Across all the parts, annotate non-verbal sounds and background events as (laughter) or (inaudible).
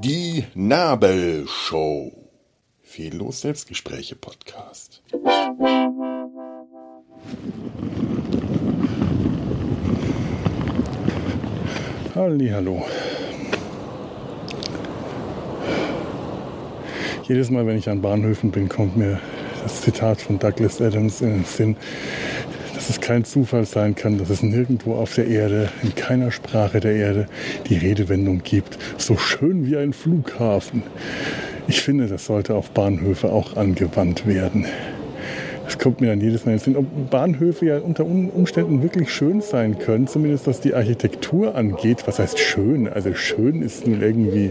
Die Nabelshow. Fehllos Selbstgespräche Podcast. Hallo. Jedes Mal, wenn ich an Bahnhöfen bin, kommt mir das Zitat von Douglas Adams in den Sinn, dass es kein Zufall sein kann, dass es nirgendwo auf der Erde, in keiner Sprache der Erde, die Redewendung gibt, so schön wie ein Flughafen. Ich finde, das sollte auf Bahnhöfe auch angewandt werden. Das kommt mir dann jedes Mal in den Sinn, ob Bahnhöfe ja unter Umständen wirklich schön sein können, zumindest was die Architektur angeht. Was heißt schön? Also schön ist nun irgendwie...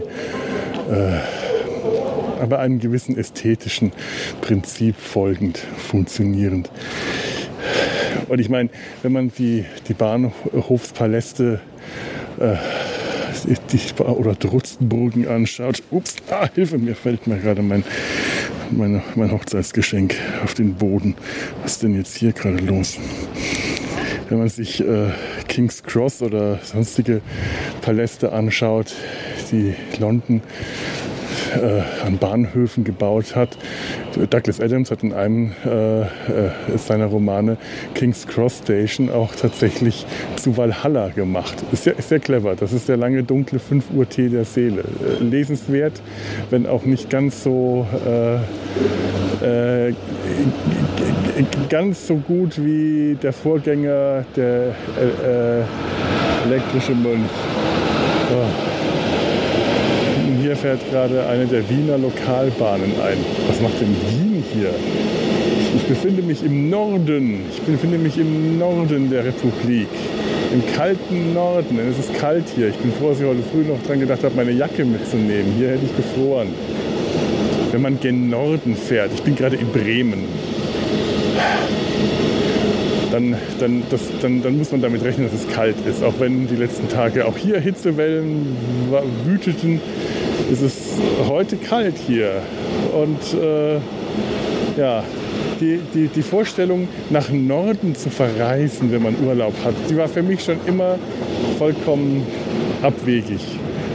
Äh, aber einem gewissen ästhetischen Prinzip folgend funktionierend. Und ich meine, wenn man die, die Bahnhofspaläste äh, die, oder Drutzenburgen anschaut, ups, ah, Hilfe, mir fällt mir gerade mein, mein, mein Hochzeitsgeschenk auf den Boden. Was ist denn jetzt hier gerade los? Wenn man sich äh, King's Cross oder sonstige Paläste anschaut, die London äh, an Bahnhöfen gebaut hat. Douglas Adams hat in einem äh, äh, seiner Romane King's Cross Station auch tatsächlich zu Valhalla gemacht. Ist ist sehr clever. Das ist der lange dunkle 5 Uhr Tee der Seele. Äh, lesenswert, wenn auch nicht ganz so äh, ganz so gut wie der Vorgänger der elektrische Mönch. Oh mir fährt gerade eine der Wiener Lokalbahnen ein. Was macht denn Wien hier? Ich befinde mich im Norden. Ich befinde mich im Norden der Republik. Im kalten Norden. Es ist kalt hier. Ich bin froh, dass ich heute früh noch dran gedacht habe, meine Jacke mitzunehmen. Hier hätte ich gefroren. Wenn man gen Norden fährt. Ich bin gerade in Bremen. Dann, dann, das, dann, dann, muss man damit rechnen, dass es kalt ist. Auch wenn die letzten Tage auch hier Hitzewellen wüteten, es ist heute kalt hier. Und äh, ja, die, die, die Vorstellung, nach Norden zu verreisen, wenn man Urlaub hat, die war für mich schon immer vollkommen abwegig.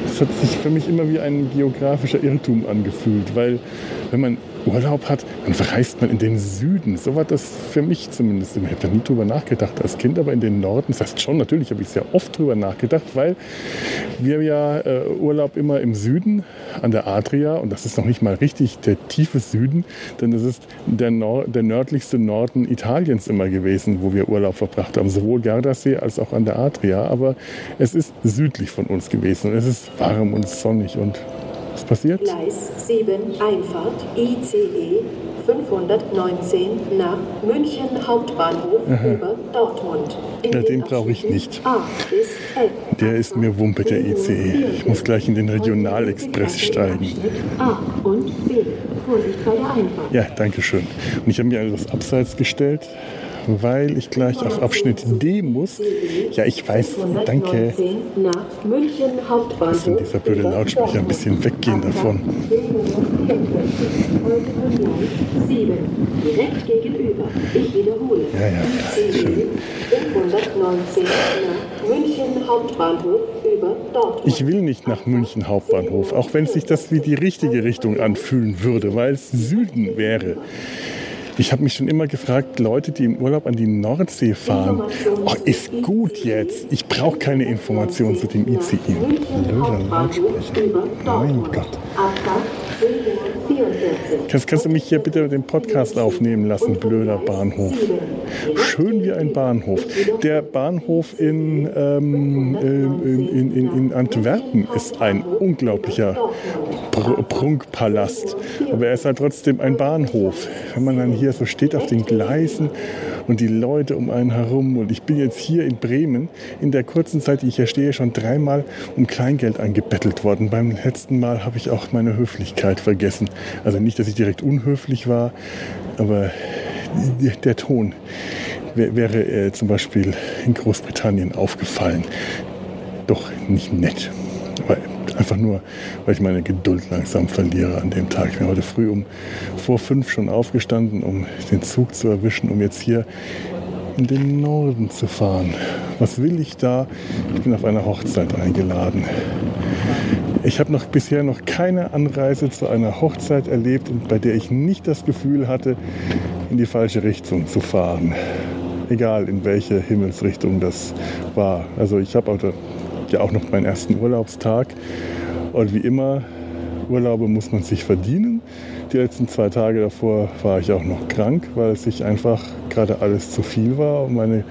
Das hat sich für mich immer wie ein geografischer Irrtum angefühlt, weil wenn man Urlaub hat, dann verreist man in den Süden. So war das für mich zumindest. Ich habe da nie drüber nachgedacht als Kind, aber in den Norden, das heißt schon, natürlich habe ich sehr oft drüber nachgedacht, weil wir ja äh, Urlaub immer im Süden an der Adria. Und das ist noch nicht mal richtig der tiefe Süden, denn das ist der, Nor der nördlichste Norden Italiens immer gewesen, wo wir Urlaub verbracht haben, sowohl Gardasee als auch an der Adria, aber es ist südlich von uns gewesen. Und es ist warm und sonnig und was passiert? Gleis 7, Einfahrt, ICE 519 nach München Hauptbahnhof Aha. über Dortmund. Ja, den brauche ich nicht. Der ist mir Wumpe, der ICE. Ich muss gleich in den Regionalexpress steigen. A und B. Vorsicht bei der Einfahrt. Ja, danke schön. Und ich habe mir etwas abseits gestellt, weil ich gleich auf Abschnitt D muss. Ja, ich weiß, danke. Denn dieser blöde Lautsprecher? Ein bisschen weggehen davon. Ja, ja, schön. 519 nach München Hauptbahnhof über Dortmund. Ich will nicht nach München Hauptbahnhof, auch wenn sich das wie die richtige Richtung anfühlen würde, weil es Süden wäre. Ich habe mich schon immer gefragt, Leute, die im Urlaub an die Nordsee fahren, oh, ist gut jetzt. Ich brauche keine Informationen zu dem ICE. Blöder Lautsprecher. Mein Gott. Kannst, kannst du mich hier bitte den Podcast aufnehmen lassen, blöder Bahnhof? Schön wie ein Bahnhof. Der Bahnhof in, ähm, in, in, in, Antwerpen ist ein unglaublicher Pr Prunkpalast. Aber er ist halt trotzdem ein Bahnhof. Wenn man dann hier so steht auf den Gleisen und die Leute um einen herum. Und ich bin jetzt hier in Bremen in der kurzen Zeit, die ich hier stehe, schon dreimal um Kleingeld angebettelt worden. Beim letzten Mal habe ich auch meine Höflichkeit vergessen. Also nicht, dass ich direkt unhöflich war, aber der Ton wäre äh, zum Beispiel in Großbritannien aufgefallen. Doch nicht nett. Aber einfach nur, weil ich meine Geduld langsam verliere an dem Tag. Ich bin heute früh um vor fünf schon aufgestanden, um den Zug zu erwischen, um jetzt hier in den Norden zu fahren. Was will ich da? Ich bin auf einer Hochzeit eingeladen. Ich habe noch bisher noch keine Anreise zu einer Hochzeit erlebt, bei der ich nicht das Gefühl hatte, in die falsche Richtung zu fahren. Egal in welche Himmelsrichtung das war. Also ich habe ja auch noch meinen ersten Urlaubstag und wie immer, Urlaube muss man sich verdienen. Die letzten zwei Tage davor war ich auch noch krank, weil es sich einfach gerade alles zu viel war und meine,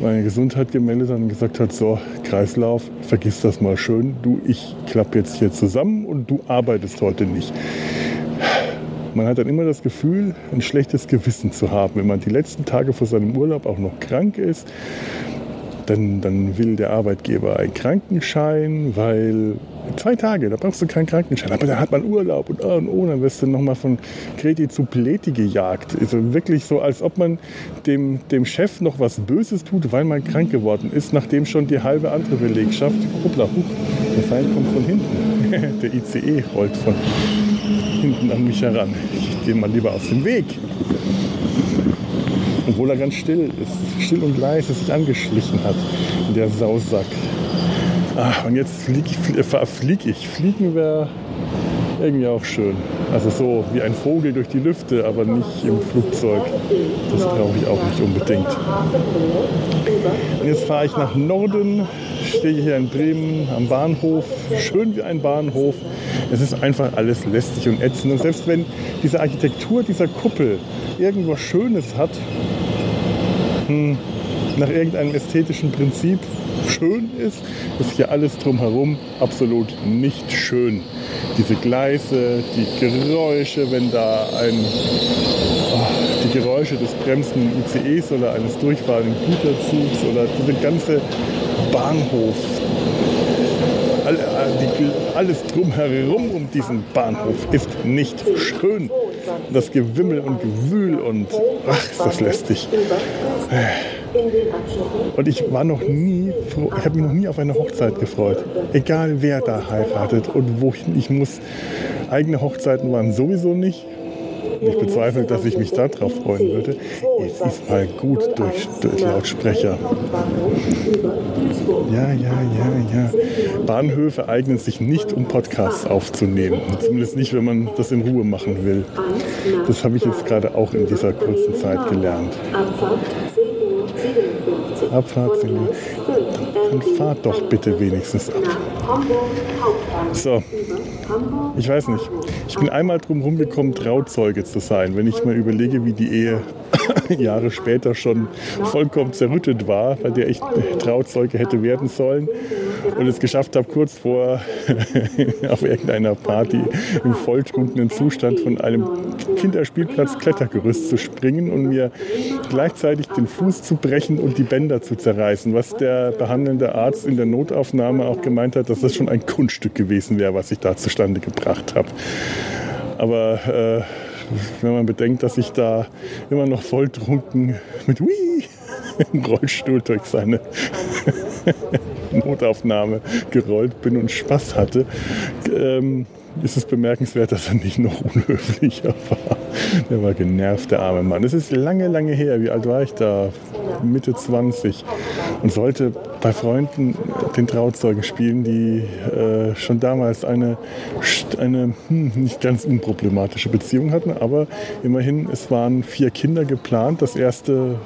meine Gesundheit gemeldet hat und gesagt hat, so Kreislauf, vergiss das mal schön, du, ich klappe jetzt hier zusammen und du arbeitest heute nicht. Man hat dann immer das Gefühl, ein schlechtes Gewissen zu haben, wenn man die letzten Tage vor seinem Urlaub auch noch krank ist dann, dann will der Arbeitgeber einen Krankenschein, weil zwei Tage, da brauchst du keinen Krankenschein. Aber da hat man Urlaub und, oh, und oh, dann wirst du nochmal von Kreti zu Pleti gejagt. Also wirklich so, als ob man dem, dem Chef noch was Böses tut, weil man krank geworden ist, nachdem schon die halbe andere Belegschaft, hoppla, huch, der Feind kommt von hinten. (laughs) der ICE rollt von hinten an mich heran. Ich gehe mal lieber aus dem Weg obwohl er ganz still ist, still und leise sich angeschlichen hat, der Sausack. Ach, und jetzt fliege ich, flieg ich. Fliegen wäre irgendwie auch schön. Also so wie ein Vogel durch die Lüfte, aber nicht im Flugzeug. Das brauche ich auch nicht unbedingt. Und jetzt fahre ich nach Norden, stehe hier in Bremen am Bahnhof. Schön wie ein Bahnhof. Es ist einfach alles lästig und ätzend. Und selbst wenn diese Architektur dieser Kuppel irgendwas Schönes hat, hm, nach irgendeinem ästhetischen Prinzip schön ist, ist hier alles drumherum absolut nicht schön. Diese Gleise, die Geräusche, wenn da ein, oh, die Geräusche des bremsenden ICEs oder eines durchfahrenden Güterzugs oder diese ganze Bahnhof, alles drumherum um diesen Bahnhof ist nicht schön. Das Gewimmel und Gewühl und ach, ist das lästig. Und ich war noch nie, ich habe mich noch nie auf eine Hochzeit gefreut. Egal wer da heiratet und wohin ich muss. Eigene Hochzeiten waren sowieso nicht. Ich bezweifle, dass ich mich darauf freuen würde. Es ist mal gut durch, durch Lautsprecher. Ja, ja, ja, ja. Bahnhöfe eignen sich nicht, um Podcasts aufzunehmen. Zumindest nicht, wenn man das in Ruhe machen will. Das habe ich jetzt gerade auch in dieser kurzen Zeit gelernt. Abfahrt, dann fahrt doch bitte wenigstens ab. So, ich weiß nicht. Ich bin einmal drum rumgekommen, Trauzeuge zu sein. Wenn ich mal überlege, wie die Ehe (coughs) Jahre später schon vollkommen zerrüttet war, bei der ich Trauzeuge hätte werden sollen und es geschafft habe, kurz vor (laughs) auf irgendeiner Party im volltrunkenen Zustand von einem Kinderspielplatz Klettergerüst zu springen und mir gleichzeitig den Fuß zu brechen und die Bänder zu zerreißen, was der behandelnde Arzt in der Notaufnahme auch gemeint hat, dass das schon ein Kunststück gewesen wäre, was ich da zustande gebracht habe. Aber äh, wenn man bedenkt, dass ich da immer noch volltrunken mit Wii (laughs) im Rollstuhl durch seine Notaufnahme gerollt bin und Spaß hatte, ähm, ist es bemerkenswert, dass er nicht noch unhöflicher war. Der war genervt, der arme Mann. Es ist lange, lange her. Wie alt war ich da? Mitte 20. Und sollte bei Freunden den Trauzeugen spielen, die äh, schon damals eine, eine hm, nicht ganz unproblematische Beziehung hatten. Aber immerhin, es waren vier Kinder geplant. Das erste,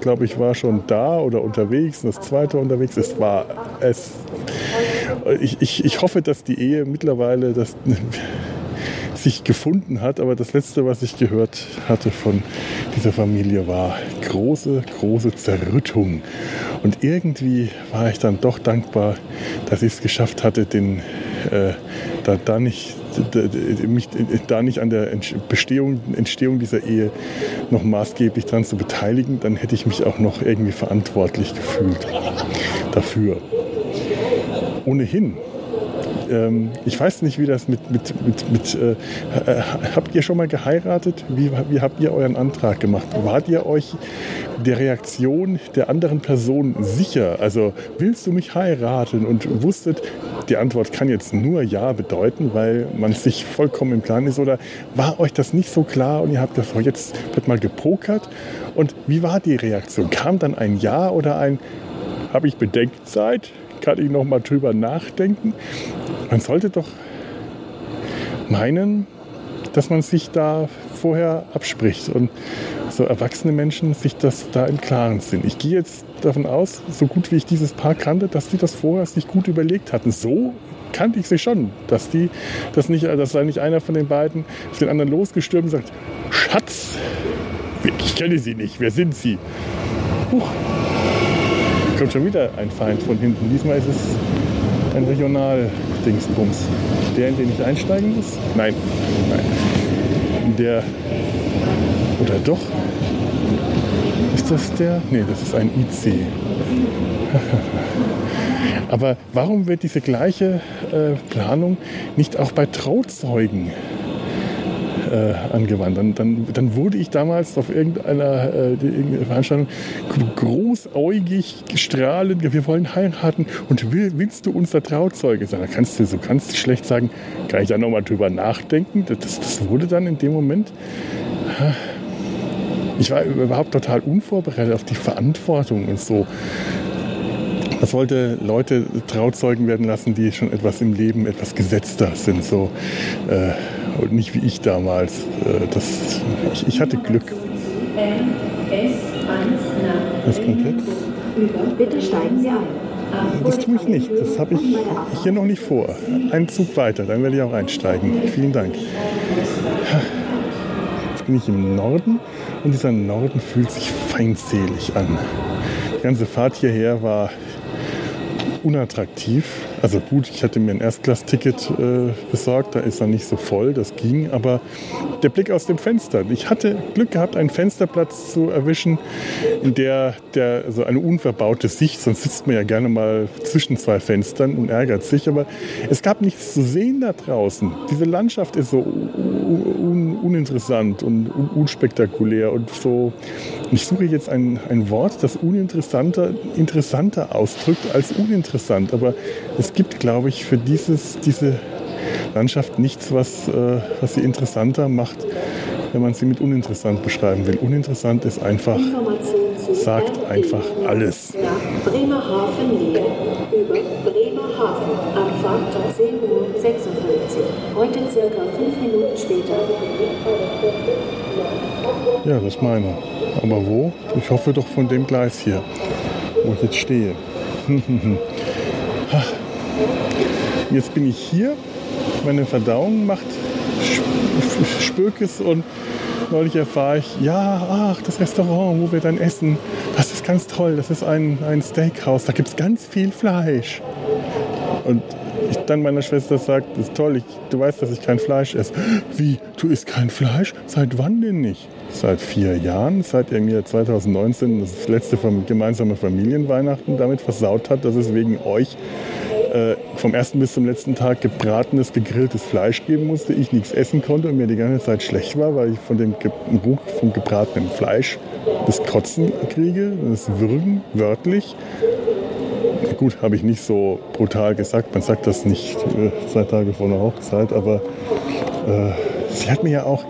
glaube ich, war schon da oder unterwegs. Das zweite unterwegs. Es war es. Ich, ich, ich hoffe, dass die Ehe mittlerweile das, (laughs) sich gefunden hat. Aber das Letzte, was ich gehört hatte von dieser Familie, war große, große Zerrüttung. Und irgendwie war ich dann doch dankbar, dass ich es geschafft hatte, den, äh, da, da, nicht, mich da nicht an der Bestehung, Entstehung dieser Ehe noch maßgeblich daran zu beteiligen. Dann hätte ich mich auch noch irgendwie verantwortlich gefühlt dafür. Ohnehin ähm, ich weiß nicht, wie das mit, mit, mit, mit äh, äh, habt ihr schon mal geheiratet? Wie, wie habt ihr euren Antrag gemacht? Wart ihr euch der Reaktion der anderen Person sicher? Also willst du mich heiraten? Und wusstet, die Antwort kann jetzt nur Ja bedeuten, weil man sich vollkommen im Plan ist. Oder war euch das nicht so klar und ihr habt das, jetzt wird mal gepokert? Und wie war die Reaktion? Kam dann ein Ja oder ein, habe ich Bedenkzeit? Kann ich noch mal drüber nachdenken? Man sollte doch meinen, dass man sich da vorher abspricht und so erwachsene Menschen sich das da im Klaren sind. Ich gehe jetzt davon aus, so gut wie ich dieses Paar kannte, dass die das vorher sich gut überlegt hatten. So kannte ich sie schon, dass die, dass nicht, dass da nicht einer von den beiden auf den anderen losgestürmt und sagt, Schatz, ich kenne sie nicht, wer sind sie? Huch, kommt schon wieder ein Feind von hinten. Diesmal ist es ein Regional-Dingsbums. Der, in den ich einsteigen muss? Nein, nein. Der, oder doch? Ist das der? Nee, das ist ein IC. (laughs) Aber warum wird diese gleiche äh, Planung nicht auch bei Trauzeugen äh, angewandt. Dann, dann, dann, wurde ich damals auf irgendeiner, äh, irgendeiner Veranstaltung großäugig strahlend, wir wollen heiraten und will, willst du unser Trauzeuge sein? Da kannst du so kannst schlecht sagen, kann ich da nochmal drüber nachdenken? Das, das wurde dann in dem Moment ich war überhaupt total unvorbereitet auf die Verantwortung und so. Das wollte Leute Trauzeugen werden lassen, die schon etwas im Leben etwas gesetzter sind. So, äh, und nicht wie ich damals. Äh, das, ich, ich, hatte Glück. Das komplett? Bitte steigen Sie ein. Das tue ich nicht. Das habe ich hier noch nicht vor. Ein Zug weiter, dann werde ich auch einsteigen. Vielen Dank. Jetzt bin ich im Norden und dieser Norden fühlt sich feindselig an. Die ganze Fahrt hierher war unattraktiv. Also gut, ich hatte mir ein Erstklass-Ticket äh, besorgt, da ist er nicht so voll, das ging, aber der Blick aus dem Fenster. Ich hatte Glück gehabt, einen Fensterplatz zu erwischen, in der, der so eine unverbaute Sicht, sonst sitzt man ja gerne mal zwischen zwei Fenstern und ärgert sich, aber es gab nichts zu sehen da draußen. Diese Landschaft ist so un uninteressant und un unspektakulär und so. Ich suche jetzt ein, ein Wort, das uninteressanter interessanter ausdrückt als uninteressant, aber es gibt, glaube ich, für dieses, diese Landschaft nichts, was, äh, was sie interessanter macht, wenn man sie mit uninteressant beschreiben will. Uninteressant ist einfach, sagt einfach alles. Nach Bremerhaven Nähe über Bremerhaven. Abfahrt 10.56 Uhr. Heute circa fünf Minuten später. Ja, das meine. Aber wo? Ich hoffe doch von dem Gleis hier, wo ich jetzt stehe. (laughs) Jetzt bin ich hier meine Verdauung macht Spökes und neulich erfahre ich, ja, ach, das Restaurant, wo wir dann essen, das ist ganz toll, das ist ein, ein Steakhouse, da gibt es ganz viel Fleisch. Und ich dann meiner Schwester sagt, das ist toll, ich, du weißt, dass ich kein Fleisch esse. Wie, du isst kein Fleisch? Seit wann denn nicht? Seit vier Jahren, seit er mir 2019 das letzte gemeinsame Familienweihnachten damit versaut hat, dass es wegen euch äh, vom ersten bis zum letzten Tag gebratenes, gegrilltes Fleisch geben musste, ich nichts essen konnte und mir die ganze Zeit schlecht war, weil ich von dem Geruch vom gebratenen Fleisch das Kotzen kriege, das Würgen, wörtlich. Gut, habe ich nicht so brutal gesagt, man sagt das nicht äh, zwei Tage vor einer Hochzeit, aber äh, sie hat mir ja auch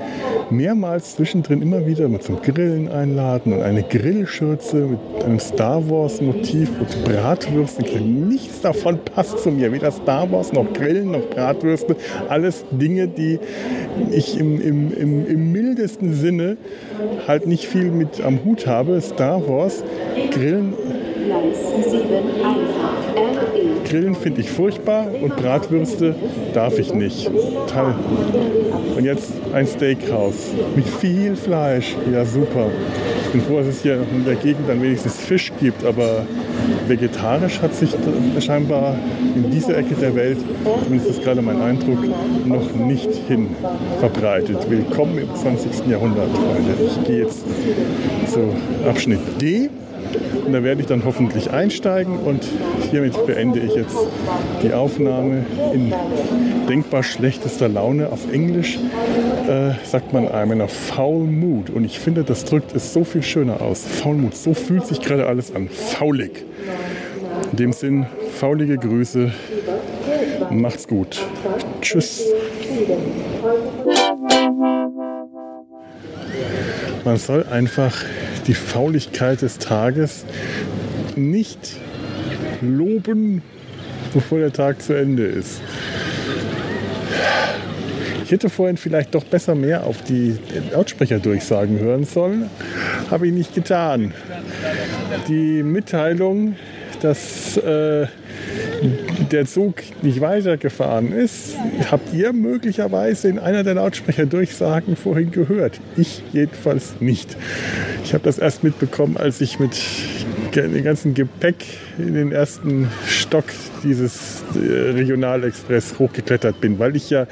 mehrmals zwischendrin immer wieder zum Grillen einladen und eine Grillschürze mit einem Star Wars Motiv und Bratwürsten. Nichts davon passt zu mir. Weder Star Wars noch Grillen noch Bratwürste. Alles Dinge, die ich im, im, im, im mildesten Sinne halt nicht viel mit am Hut habe. Star Wars, Grillen. Gleis 7, Einfahrt. Grillen finde ich furchtbar und Bratwürste darf ich nicht. Toll. Und jetzt ein Steakhouse mit viel Fleisch. Ja, super. Ich bin froh, dass es hier in der Gegend dann wenigstens Fisch gibt, aber vegetarisch hat sich scheinbar in dieser Ecke der Welt, zumindest ist gerade mein Eindruck, noch nicht hin verbreitet. Willkommen im 20. Jahrhundert, Freunde. Ich gehe jetzt zu Abschnitt D. Und da werde ich dann hoffentlich einsteigen und hiermit beende ich jetzt die Aufnahme in denkbar schlechtester Laune. Auf Englisch äh, sagt man I'm in a foul mood und ich finde, das drückt es so viel schöner aus. Foul mood, so fühlt sich gerade alles an. Faulig. In dem Sinn, faulige Grüße Macht's gut. Tschüss. Man soll einfach die Fauligkeit des Tages nicht loben, bevor der Tag zu Ende ist. Ich hätte vorhin vielleicht doch besser mehr auf die Lautsprecherdurchsagen hören sollen. Habe ich nicht getan. Die Mitteilung, dass äh, der Zug nicht weitergefahren ist, habt ihr möglicherweise in einer der Lautsprecherdurchsagen vorhin gehört. Ich jedenfalls nicht. Ich habe das erst mitbekommen, als ich mit dem ganzen Gepäck in den ersten Stock dieses äh, Regionalexpress hochgeklettert bin, weil ich ja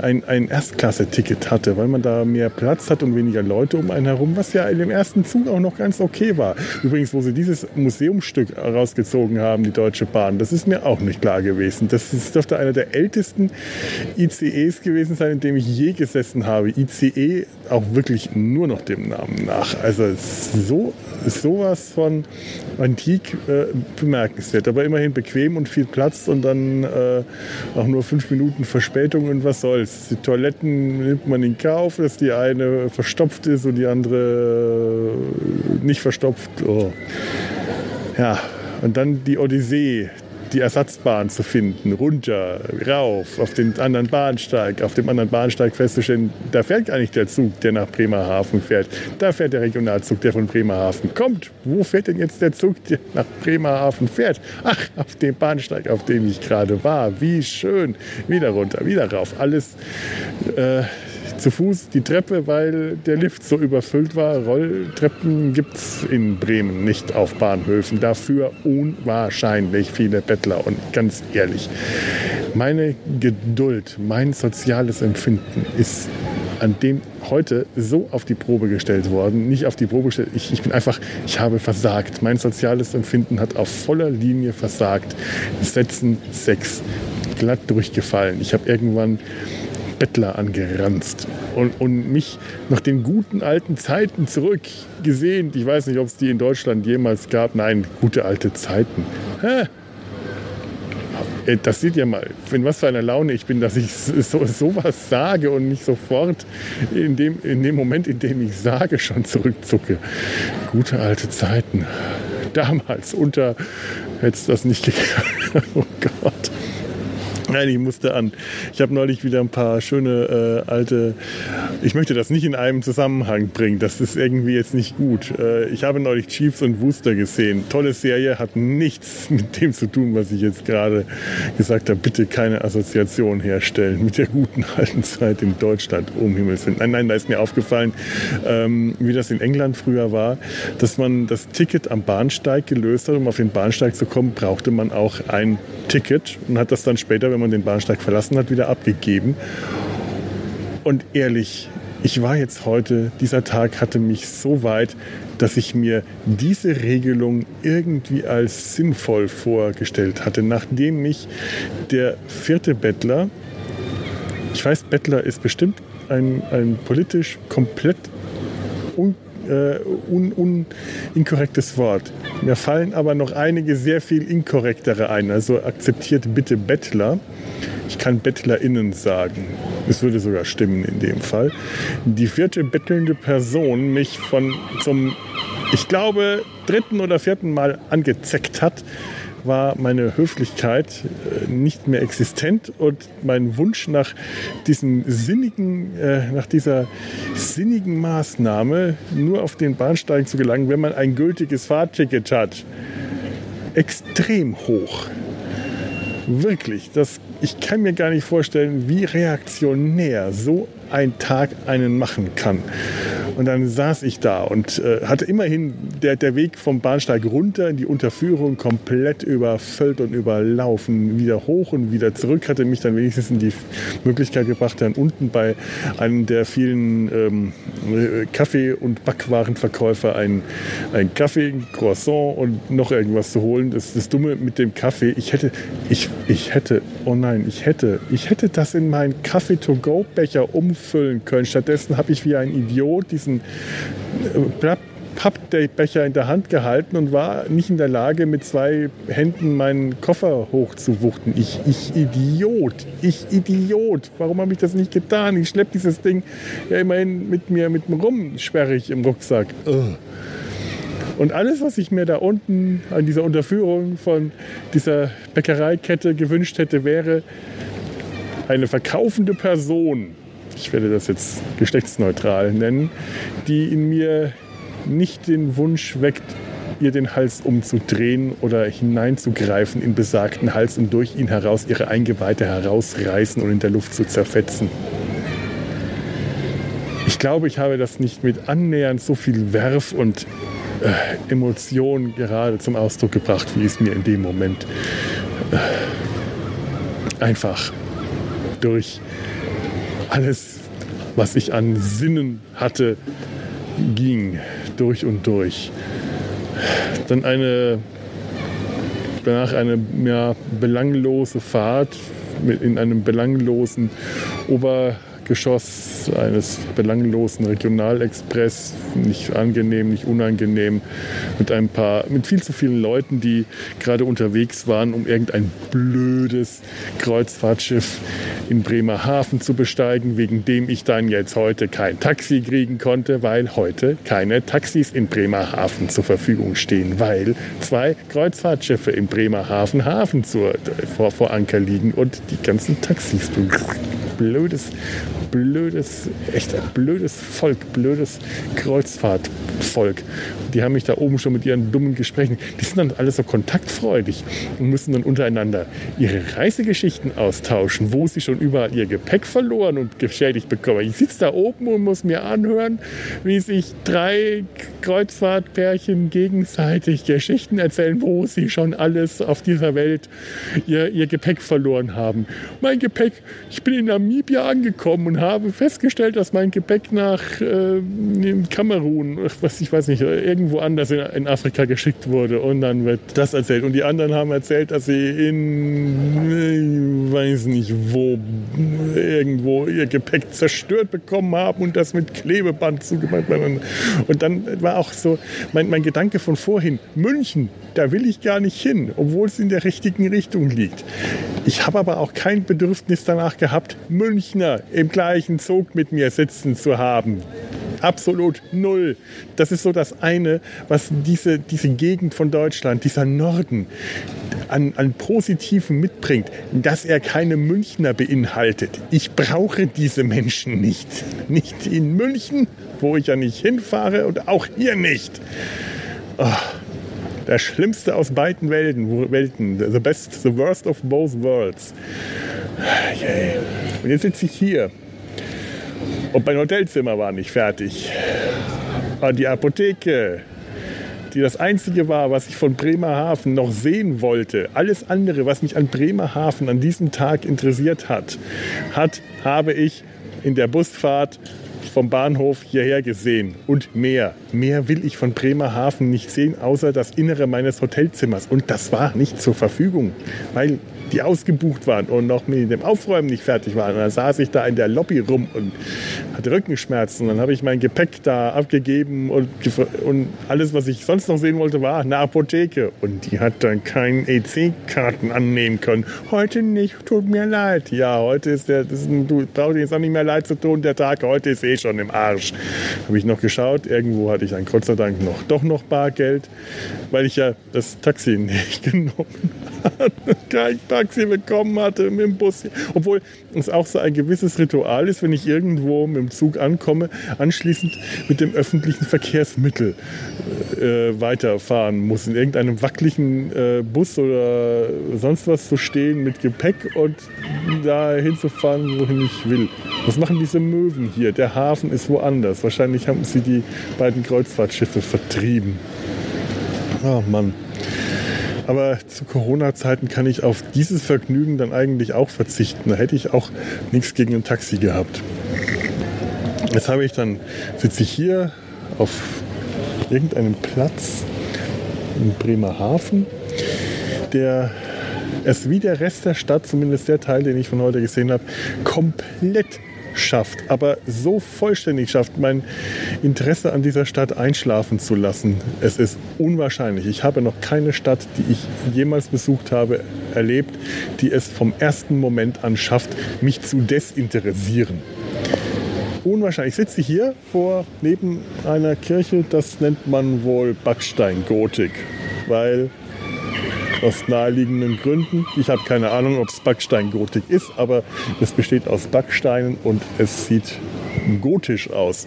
ein, ein Erstklasse-Ticket hatte, weil man da mehr Platz hat und weniger Leute um einen herum, was ja in dem ersten Zug auch noch ganz okay war. Übrigens, wo sie dieses Museumstück rausgezogen haben, die Deutsche Bahn, das ist mir auch nicht klar gewesen. Das ist, dürfte einer der ältesten ICEs gewesen sein, in dem ich je gesessen habe. ICE auch wirklich nur noch dem Namen nach. Also so sowas von antik äh, bemerkenswert, aber immerhin bequem und viel Platz und dann äh, auch nur fünf Minuten Verspätung und was soll's. Die Toiletten nimmt man in Kauf, dass die eine verstopft ist und die andere äh, nicht verstopft. Oh. Ja, und dann die Odyssee, die Ersatzbahn zu finden, runter, rauf, auf den anderen Bahnsteig, auf dem anderen Bahnsteig festzustellen, da fährt gar nicht der Zug, der nach Bremerhaven fährt. Da fährt der Regionalzug, der von Bremerhaven kommt. Wo fährt denn jetzt der Zug, der nach Bremerhaven fährt? Ach, auf dem Bahnsteig, auf dem ich gerade war. Wie schön. Wieder runter, wieder rauf. Alles äh, zu Fuß die Treppe, weil der Lift so überfüllt war. Rolltreppen gibt es in Bremen nicht auf Bahnhöfen. Dafür unwahrscheinlich viele Bettler. Und ganz ehrlich, meine Geduld, mein soziales Empfinden ist an dem heute so auf die Probe gestellt worden. Nicht auf die Probe gestellt, ich, ich bin einfach, ich habe versagt. Mein soziales Empfinden hat auf voller Linie versagt. Sätzen sechs glatt durchgefallen. Ich habe irgendwann Bettler angeranzt und, und mich nach den guten alten Zeiten zurückgesehnt. Ich weiß nicht, ob es die in Deutschland jemals gab. Nein, gute alte Zeiten. Hä? Äh, das sieht ja mal, in was für einer Laune ich bin, dass ich so, sowas sage und nicht sofort in dem, in dem Moment, in dem ich sage, schon zurückzucke. Gute alte Zeiten. Damals unter hätte es das nicht (laughs) gegeben. Oh. Nein, ich musste an. Ich habe neulich wieder ein paar schöne äh, alte. Ich möchte das nicht in einem Zusammenhang bringen. Das ist irgendwie jetzt nicht gut. Äh, ich habe neulich Chiefs und Wooster gesehen. Tolle Serie, hat nichts (laughs) mit dem zu tun, was ich jetzt gerade gesagt habe. Bitte keine Assoziation herstellen mit der guten alten Zeit in Deutschland. Um Himmels Willen. Nein, nein, da ist mir aufgefallen, ähm, wie das in England früher war, dass man das Ticket am Bahnsteig gelöst hat. Um auf den Bahnsteig zu kommen, brauchte man auch ein Ticket und hat das dann später, wenn wenn man den Bahnsteig verlassen hat, wieder abgegeben. Und ehrlich, ich war jetzt heute, dieser Tag hatte mich so weit, dass ich mir diese Regelung irgendwie als sinnvoll vorgestellt hatte, nachdem mich der vierte Bettler, ich weiß, Bettler ist bestimmt ein, ein politisch komplett äh, un, un, Wort. Mir fallen aber noch einige sehr viel inkorrektere ein. Also akzeptiert bitte Bettler. Ich kann BettlerInnen sagen. Es würde sogar stimmen in dem Fall. Die vierte bettelnde Person mich von zum, ich glaube, dritten oder vierten Mal angezeckt hat, war meine Höflichkeit äh, nicht mehr existent und mein Wunsch nach diesem sinnigen, äh, nach dieser sinnigen Maßnahme, nur auf den Bahnsteig zu gelangen, wenn man ein gültiges Fahrticket hat, extrem hoch. Wirklich, das, ich kann mir gar nicht vorstellen, wie reaktionär so ein Tag einen machen kann. Und dann saß ich da und äh, hatte immerhin der, der Weg vom Bahnsteig runter in die Unterführung komplett überfüllt und überlaufen. Wieder hoch und wieder zurück hatte mich dann wenigstens in die Möglichkeit gebracht, dann unten bei einem der vielen ähm, Kaffee- und Backwarenverkäufer ein, ein Kaffee, ein Croissant und noch irgendwas zu holen. Das, das Dumme mit dem Kaffee, ich hätte, ich, ich hätte, oh nein, ich hätte, ich hätte das in meinen Kaffee-to-go-Becher umfüllen können. Stattdessen habe ich wie ein Idiot diesen äh, Pappbecher in der Hand gehalten und war nicht in der Lage, mit zwei Händen meinen Koffer hochzuwuchten. Ich, ich Idiot, ich Idiot. Warum habe ich das nicht getan? Ich schleppe dieses Ding ja immerhin mit mir mit rum, sperrig im Rucksack. Ugh. Und alles, was ich mir da unten an dieser Unterführung von dieser Bäckereikette gewünscht hätte, wäre eine verkaufende Person, ich werde das jetzt geschlechtsneutral nennen, die in mir nicht den Wunsch weckt, ihr den Hals umzudrehen oder hineinzugreifen in besagten Hals und durch ihn heraus ihre Eingeweide herausreißen und in der Luft zu zerfetzen. Ich glaube, ich habe das nicht mit annähernd so viel Werf und äh, Emotion gerade zum Ausdruck gebracht, wie es mir in dem Moment äh, einfach durch alles, was ich an Sinnen hatte, ging, durch und durch. Dann eine, danach eine ja, belanglose Fahrt mit in einem belanglosen Ober Geschoss eines belanglosen Regionalexpress, nicht angenehm, nicht unangenehm, mit ein paar, mit viel zu vielen Leuten, die gerade unterwegs waren, um irgendein blödes Kreuzfahrtschiff in Bremerhaven zu besteigen, wegen dem ich dann jetzt heute kein Taxi kriegen konnte, weil heute keine Taxis in Bremerhaven zur Verfügung stehen, weil zwei Kreuzfahrtschiffe in Bremerhaven Hafen vor, vor Anker liegen und die ganzen Taxis blödes, blödes, echt blödes Volk, blödes Kreuzfahrtvolk. Die haben mich da oben schon mit ihren dummen Gesprächen, die sind dann alle so kontaktfreudig und müssen dann untereinander ihre Reisegeschichten austauschen, wo sie schon überall ihr Gepäck verloren und geschädigt bekommen. Ich sitze da oben und muss mir anhören, wie sich drei Kreuzfahrtpärchen gegenseitig Geschichten erzählen, wo sie schon alles auf dieser Welt ihr, ihr Gepäck verloren haben. Mein Gepäck, ich bin in Namibia angekommen und habe festgestellt, dass mein Gepäck nach äh, Kamerun, was ich weiß nicht, irgendwo anders in, in, Afrika geschickt wurde. Und dann wird das erzählt. Und die anderen haben erzählt, dass sie in, weiß nicht wo, irgendwo ihr Gepäck zerstört bekommen haben und das mit Klebeband zugemacht haben. Und dann war auch so mein, mein Gedanke von vorhin, München, da will ich gar nicht hin, obwohl es in der richtigen Richtung liegt. Ich habe aber auch kein Bedürfnis danach gehabt, Münchner im gleichen Zug mit mir sitzen zu haben. Absolut null. Das ist so das eine, was diese, diese Gegend von Deutschland, dieser Norden, an, an Positiven mitbringt, dass er keine Münchner beinhaltet. Ich brauche diese Menschen nicht. Nicht in München, wo ich ja nicht hinfahre und auch hier nicht. Oh das Schlimmste aus beiden Welten, Welten. The best, the worst of both worlds. Und jetzt sitze ich hier. Und mein Hotelzimmer war nicht fertig. Und die Apotheke, die das einzige war, was ich von Bremerhaven noch sehen wollte, alles andere, was mich an Bremerhaven an diesem Tag interessiert hat, hat, habe ich in der Busfahrt vom Bahnhof hierher gesehen und mehr. Mehr will ich von Bremerhaven nicht sehen, außer das Innere meines Hotelzimmers. Und das war nicht zur Verfügung, weil die ausgebucht waren und noch mit dem Aufräumen nicht fertig waren. Und dann saß ich da in der Lobby rum und hatte Rückenschmerzen. Dann habe ich mein Gepäck da abgegeben und, und alles, was ich sonst noch sehen wollte, war eine Apotheke. Und die hat dann keine EC-Karten annehmen können. Heute nicht, tut mir leid. Ja, heute ist der, das ist ein, du brauchst jetzt auch nicht mehr leid zu tun, der Tag heute ist eh schon im Arsch. Habe ich noch geschaut, irgendwo hatte ich dann Gott sei Dank noch, doch noch Bargeld, weil ich ja das Taxi (laughs) nicht genommen habe. (laughs) Kein Taxi bekommen hatte mit dem Bus. Obwohl es auch so ein gewisses Ritual ist, wenn ich irgendwo mit dem Zug ankomme, anschließend mit dem öffentlichen Verkehrsmittel äh, weiterfahren muss. In irgendeinem wackeligen äh, Bus oder sonst was zu stehen mit Gepäck und da hinzufahren, wohin ich will. Was machen diese Möwen hier? Der Hafen ist woanders. Wahrscheinlich haben sie die beiden Kreuzfahrtschiffe vertrieben. Oh Mann. Aber zu Corona-Zeiten kann ich auf dieses Vergnügen dann eigentlich auch verzichten. Da hätte ich auch nichts gegen ein Taxi gehabt. Jetzt habe ich dann, sitze ich hier auf irgendeinem Platz in Bremerhaven, der es wie der Rest der Stadt, zumindest der Teil, den ich von heute gesehen habe, komplett schafft, aber so vollständig schafft, mein Interesse an dieser Stadt einschlafen zu lassen. Es ist unwahrscheinlich. Ich habe noch keine Stadt, die ich jemals besucht habe, erlebt, die es vom ersten Moment an schafft, mich zu desinteressieren. Unwahrscheinlich. Ich sitze hier vor neben einer Kirche, das nennt man wohl Backsteingotik, weil aus naheliegenden Gründen. Ich habe keine Ahnung, ob es Backsteingotik ist, aber es besteht aus Backsteinen und es sieht gotisch aus.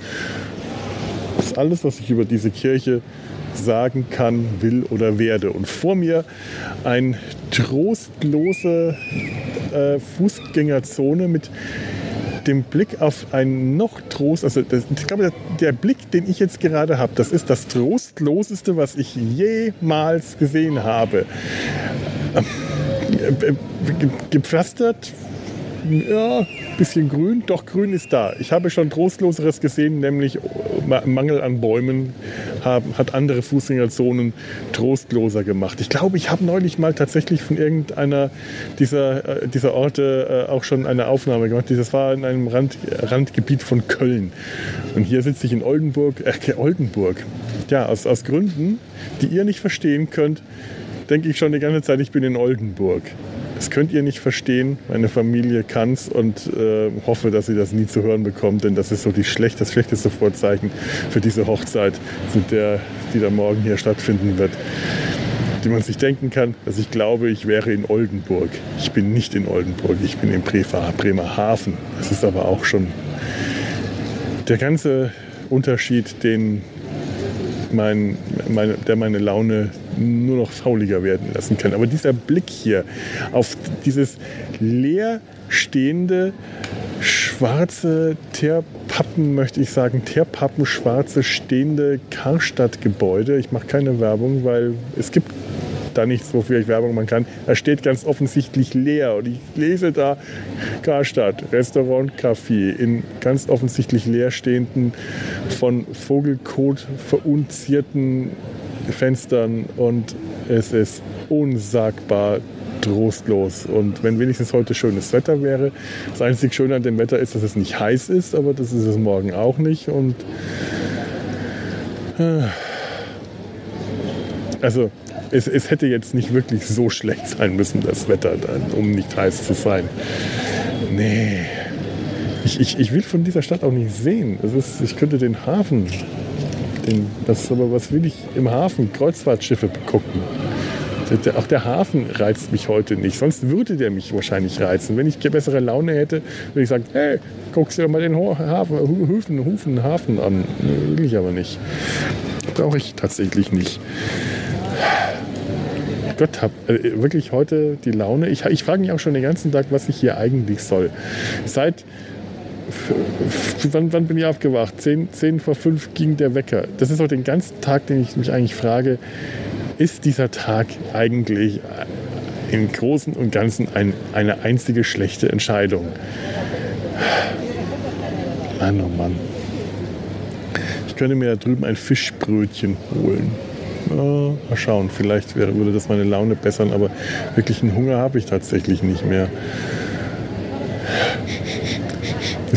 Das ist alles, was ich über diese Kirche sagen kann, will oder werde. Und vor mir eine trostlose äh, Fußgängerzone mit dem Blick auf ein noch Trost, also das, ich glaube, der Blick, den ich jetzt gerade habe, das ist das Trostloseste, was ich jemals gesehen habe. Ähm, äh, gepflastert ja, bisschen grün, doch grün ist da. Ich habe schon Trostloseres gesehen, nämlich Mangel an Bäumen haben, hat andere Fußgängerzonen trostloser gemacht. Ich glaube, ich habe neulich mal tatsächlich von irgendeiner dieser, äh, dieser Orte äh, auch schon eine Aufnahme gemacht. Das war in einem Rand, Randgebiet von Köln. Und hier sitze ich in Oldenburg, äh, Oldenburg. Ja, aus, aus Gründen, die ihr nicht verstehen könnt, denke ich schon die ganze Zeit, ich bin in Oldenburg. Das könnt ihr nicht verstehen. Meine Familie kann es und äh, hoffe, dass sie das nie zu hören bekommt, denn das ist so die schlecht, das schlechteste Vorzeichen für diese Hochzeit, der, die da morgen hier stattfinden wird. Die man sich denken kann, dass ich glaube, ich wäre in Oldenburg. Ich bin nicht in Oldenburg, ich bin in Bremerhaven. Das ist aber auch schon der ganze Unterschied, den mein, meine, der meine Laune nur noch fauliger werden lassen kann. Aber dieser Blick hier auf dieses leer stehende, schwarze Teerpappen, möchte ich sagen, Teerpappen, schwarze stehende Karstadtgebäude. Ich mache keine Werbung, weil es gibt da nichts, wofür ich Werbung machen kann. Er steht ganz offensichtlich leer und ich lese da Karstadt, Restaurant, Café in ganz offensichtlich leerstehenden, von Vogelkot verunzierten Fenstern und es ist unsagbar trostlos. Und wenn wenigstens heute schönes Wetter wäre, das einzig Schöne an dem Wetter ist, dass es nicht heiß ist, aber das ist es morgen auch nicht. Und äh, also es, es, hätte jetzt nicht wirklich so schlecht sein müssen, das Wetter, dann, um nicht heiß zu sein. Nee. Ich, ich, ich will von dieser Stadt auch nicht sehen. Ist, ich könnte den Hafen, den, das aber was will ich im Hafen? Kreuzfahrtschiffe gucken. Auch der Hafen reizt mich heute nicht. Sonst würde der mich wahrscheinlich reizen. Wenn ich bessere Laune hätte, würde ich sagen, hey, guckst dir doch mal den Hafen, Hufen, Hufen, Hafen an. Will ich aber nicht. Brauche ich tatsächlich nicht. Gott, hab äh, wirklich heute die Laune. Ich, ich frage mich auch schon den ganzen Tag, was ich hier eigentlich soll. Seit wann, wann, bin ich aufgewacht? Zehn, zehn vor fünf ging der Wecker. Das ist auch den ganzen Tag, den ich mich eigentlich frage, ist dieser Tag eigentlich im Großen und Ganzen ein, eine einzige schlechte Entscheidung? Mann, oh Mann. Ich könnte mir da drüben ein Fischbrötchen holen. Oh, mal schauen, vielleicht würde das meine Laune bessern, aber wirklich einen Hunger habe ich tatsächlich nicht mehr.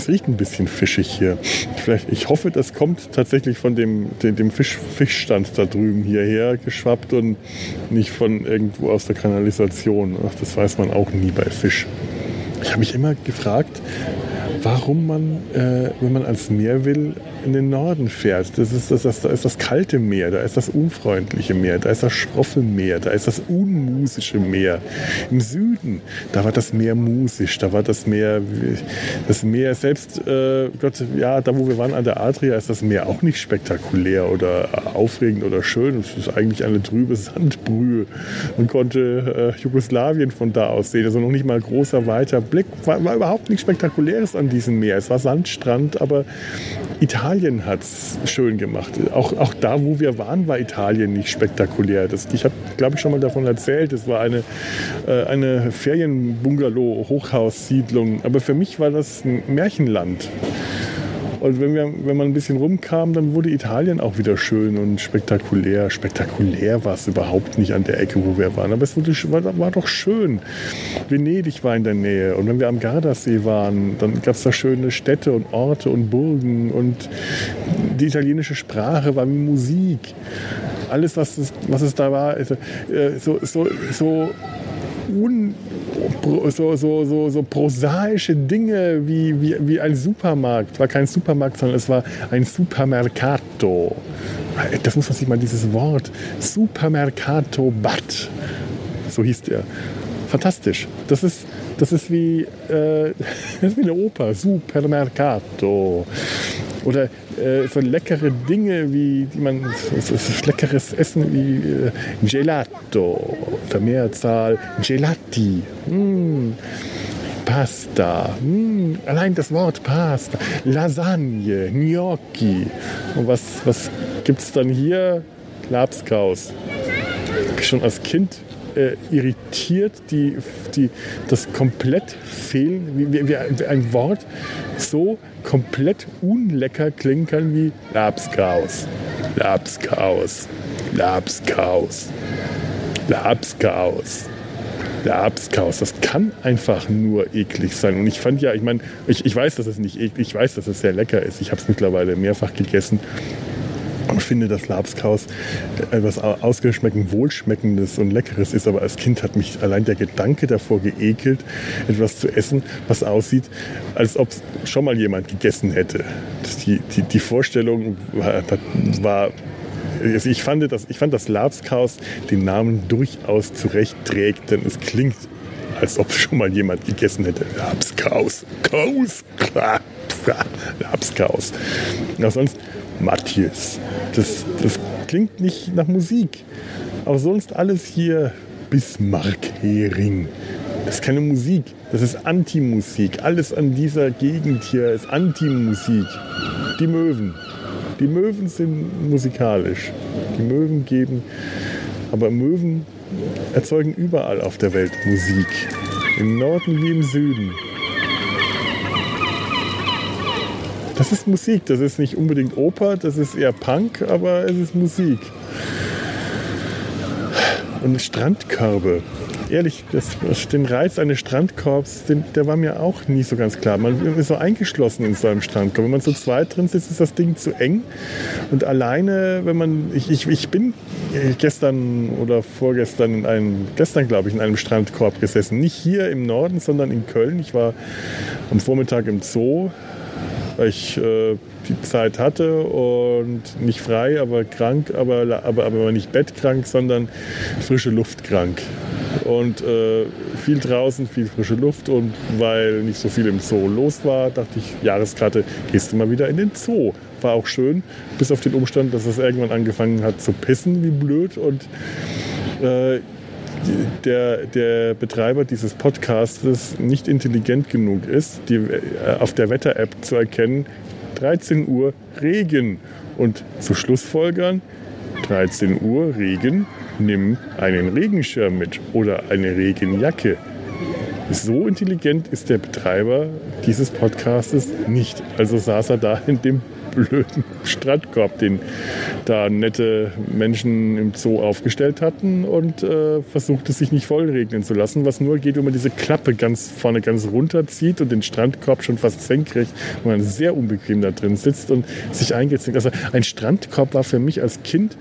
Riecht ein bisschen fischig hier. Vielleicht, ich hoffe, das kommt tatsächlich von dem, dem, dem Fisch, Fischstand da drüben hierher geschwappt und nicht von irgendwo aus der Kanalisation. Ach, das weiß man auch nie bei Fisch. Ich habe mich immer gefragt, warum man, äh, wenn man ans Meer will, in den Norden fährt. Das ist das, das, da ist das kalte Meer, da ist das unfreundliche Meer, da ist das schroffe Meer, da ist das unmusische Meer. Im Süden, da war das Meer musisch, da war das Meer, das Meer selbst, äh, Gott, ja, da wo wir waren an der Adria, ist das Meer auch nicht spektakulär oder aufregend oder schön. Es ist eigentlich eine trübe Sandbrühe. Man konnte äh, Jugoslawien von da aus sehen. Also noch nicht mal großer, weiter Blick. War, war überhaupt nichts Spektakuläres an diesem Meer. Es war Sandstrand, aber Italien hat es schön gemacht. Auch, auch da, wo wir waren, war Italien nicht spektakulär. Das, ich habe, glaube ich, schon mal davon erzählt. Es war eine, äh, eine Ferienbungalow-Hochhaussiedlung. Aber für mich war das ein Märchenland. Und wenn, wir, wenn man ein bisschen rumkam, dann wurde Italien auch wieder schön und spektakulär. Spektakulär war es überhaupt nicht an der Ecke, wo wir waren. Aber es wurde, war, war doch schön. Venedig war in der Nähe. Und wenn wir am Gardasee waren, dann gab es da schöne Städte und Orte und Burgen. Und die italienische Sprache war wie Musik. Alles, was es, was es da war, also, äh, so, so, so un, so, so, so, so prosaische Dinge wie, wie, wie ein Supermarkt. War kein Supermarkt, sondern es war ein Supermercato. Das muss man sich mal, dieses Wort Supermercato Bad, so hieß der. Fantastisch. Das ist, das ist, wie, äh, (laughs) das ist wie eine Oper, Supermercato. Oder äh, so leckere Dinge wie, die man, so, so leckeres Essen wie äh, Gelato, der Mehrzahl Gelati. Mm. Pasta, mm, allein das Wort Pasta, Lasagne, Gnocchi. Und was, was gibt es dann hier? Labskaus. Schon als Kind äh, irritiert, die, die, das komplett fehlen, wie, wie, ein Wort so komplett unlecker klingen kann wie Labskaus, Labskaus, Labskaus, Labskaus. Labskaus, das kann einfach nur eklig sein. Und ich fand ja, ich meine, ich, ich weiß, dass es nicht eklig, ich weiß, dass es sehr lecker ist. Ich habe es mittlerweile mehrfach gegessen und finde, dass Labskaus etwas ausgeschmecken, wohlschmeckendes und leckeres ist. Aber als Kind hat mich allein der Gedanke davor geekelt, etwas zu essen, was aussieht, als ob es schon mal jemand gegessen hätte. Die, die, die Vorstellung war, war also ich, fand das, ich fand, dass Labskaus den Namen durchaus zurecht trägt, denn es klingt, als ob schon mal jemand gegessen hätte. Labskaus, Kaus, Labskaus. Ja, sonst Matthias. Das, das klingt nicht nach Musik. Aber sonst alles hier Bismarck-Hering. Das ist keine Musik, das ist Antimusik. Alles an dieser Gegend hier ist Antimusik. Die Möwen. Die Möwen sind musikalisch. Die Möwen geben, aber Möwen erzeugen überall auf der Welt Musik. Im Norden wie im Süden. Das ist Musik, das ist nicht unbedingt Oper, das ist eher Punk, aber es ist Musik. Und Strandkörbe. Ehrlich, das, den Reiz eines Strandkorbs, den, der war mir auch nie so ganz klar. Man ist so eingeschlossen in so einem Strandkorb. Wenn man so zweit drin sitzt, ist das Ding zu eng. Und alleine, wenn man, ich, ich, ich bin gestern oder vorgestern in einem, gestern glaube ich, in einem Strandkorb gesessen. Nicht hier im Norden, sondern in Köln. Ich war am Vormittag im Zoo weil ich äh, die Zeit hatte und nicht frei, aber krank, aber, aber, aber nicht bettkrank, sondern frische Luft krank. Und äh, viel draußen, viel frische Luft und weil nicht so viel im Zoo los war, dachte ich, Jahreskarte, gehst du mal wieder in den Zoo. War auch schön, bis auf den Umstand, dass es irgendwann angefangen hat zu pissen, wie blöd. Und äh, der, der Betreiber dieses Podcastes nicht intelligent genug ist, die, äh, auf der Wetter-App zu erkennen, 13 Uhr Regen und zu Schlussfolgern, 13 Uhr Regen, nimm einen Regenschirm mit oder eine Regenjacke. So intelligent ist der Betreiber dieses Podcastes nicht. Also saß er da in dem blöden Strandkorb, den da nette Menschen im Zoo aufgestellt hatten und äh, versuchte sich nicht vollregnen zu lassen, was nur geht, wenn man diese Klappe ganz vorne ganz runterzieht und den Strandkorb schon fast senkrecht, wo man sehr unbequem da drin sitzt und sich eingezwängt. Also ein Strandkorb war für mich als Kind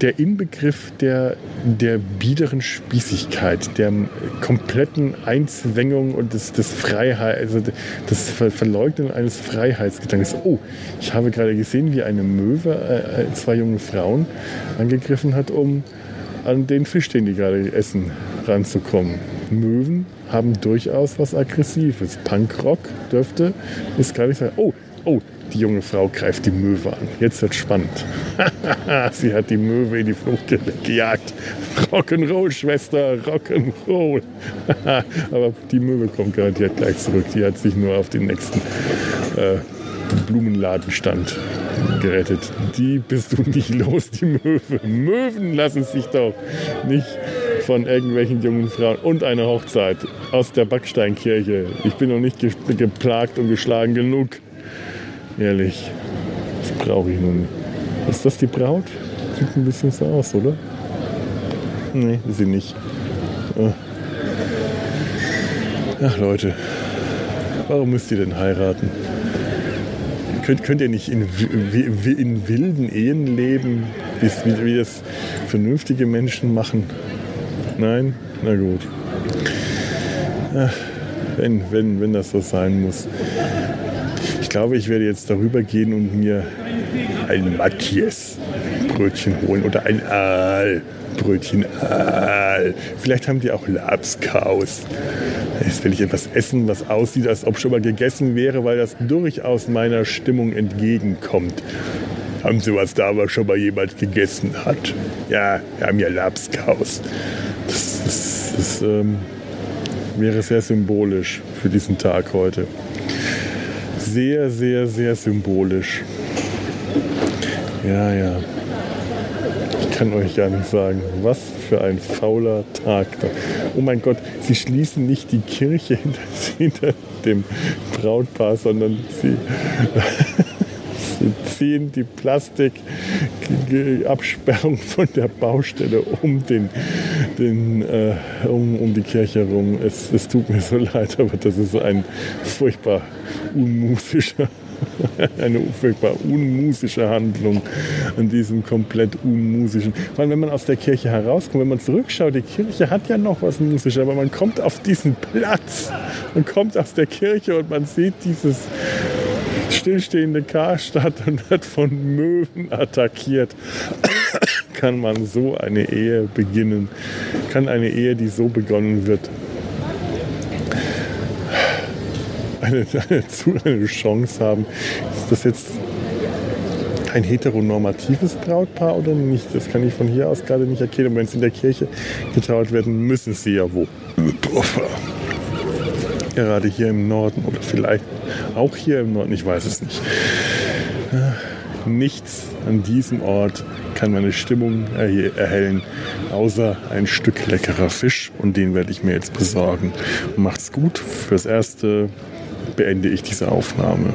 der Inbegriff der, der biederen Spießigkeit, der kompletten Einzwängung und des, des Freiheit, also des Verleugnen eines Freiheitsgedankens. Oh, ich habe gerade gesehen, wie eine Möwe äh, äh, zwei junge Frauen angegriffen hat, um an den Fisch, den die gerade essen, ranzukommen. Möwen haben durchaus was Aggressives. Punkrock dürfte, ist gar nicht sagen, oh, oh, die junge Frau greift die Möwe an. Jetzt wird spannend. (laughs) Sie hat die Möwe in die Flucht gejagt. Rock'n'Roll, Schwester, Rock'n'Roll. (laughs) Aber die Möwe kommt garantiert gleich zurück. Die hat sich nur auf den nächsten äh, Blumenladenstand gerettet. Die bist du nicht los, die Möwe. Möwen lassen sich doch nicht von irgendwelchen jungen Frauen und eine Hochzeit aus der Backsteinkirche. Ich bin noch nicht geplagt und geschlagen genug. Ehrlich, das brauche ich noch nicht. Ist das die Braut? Sieht ein bisschen so aus, oder? Nee, ist sie nicht. Ah. Ach Leute, warum müsst ihr denn heiraten? Könnt, könnt ihr nicht in, in wilden Ehen leben, wie, wie das vernünftige Menschen machen? Nein? Na gut. Ach, wenn, wenn, wenn das so sein muss. Ich glaube, ich werde jetzt darüber gehen und mir ein Matthias Brötchen holen oder ein Aal Brötchen Aal. Vielleicht haben die auch Lapskaus. Jetzt will ich etwas essen, was aussieht, als ob schon mal gegessen wäre, weil das durchaus meiner Stimmung entgegenkommt. Haben Sie was da, was schon mal jemand gegessen hat? Ja, wir haben ja Lapskaus. Das, das, das ähm, wäre sehr symbolisch für diesen Tag heute. Sehr, sehr, sehr symbolisch. Ja, ja. Ich kann euch gar nicht sagen, was für ein fauler Tag da. Oh mein Gott, sie schließen nicht die Kirche (laughs) hinter, hinter dem Brautpaar, sondern sie, ziehen die Plastikabsperrung von der Baustelle um, den, den, äh, um, um die Kirche herum. Es, es tut mir so leid, aber das ist ein furchtbar unmusischer (laughs) eine furchtbar unmusische Handlung an diesem komplett unmusischen. Weil wenn man aus der Kirche herauskommt, wenn man zurückschaut, die Kirche hat ja noch was Musisches, aber man kommt auf diesen Platz, man kommt aus der Kirche und man sieht dieses stillstehende Karstadt und wird von Möwen attackiert. kann man so eine Ehe beginnen? Kann eine Ehe, die so begonnen wird, eine, eine, eine Chance haben. Ist das jetzt ein heteronormatives Brautpaar oder nicht? Das kann ich von hier aus gerade nicht erkennen. Und wenn es in der Kirche getraut werden, müssen sie ja wo? Gerade hier im Norden oder vielleicht auch hier im Norden, ich weiß es nicht. Nichts an diesem Ort kann meine Stimmung erhellen, außer ein Stück leckerer Fisch und den werde ich mir jetzt besorgen. Macht's gut. Fürs Erste beende ich diese Aufnahme.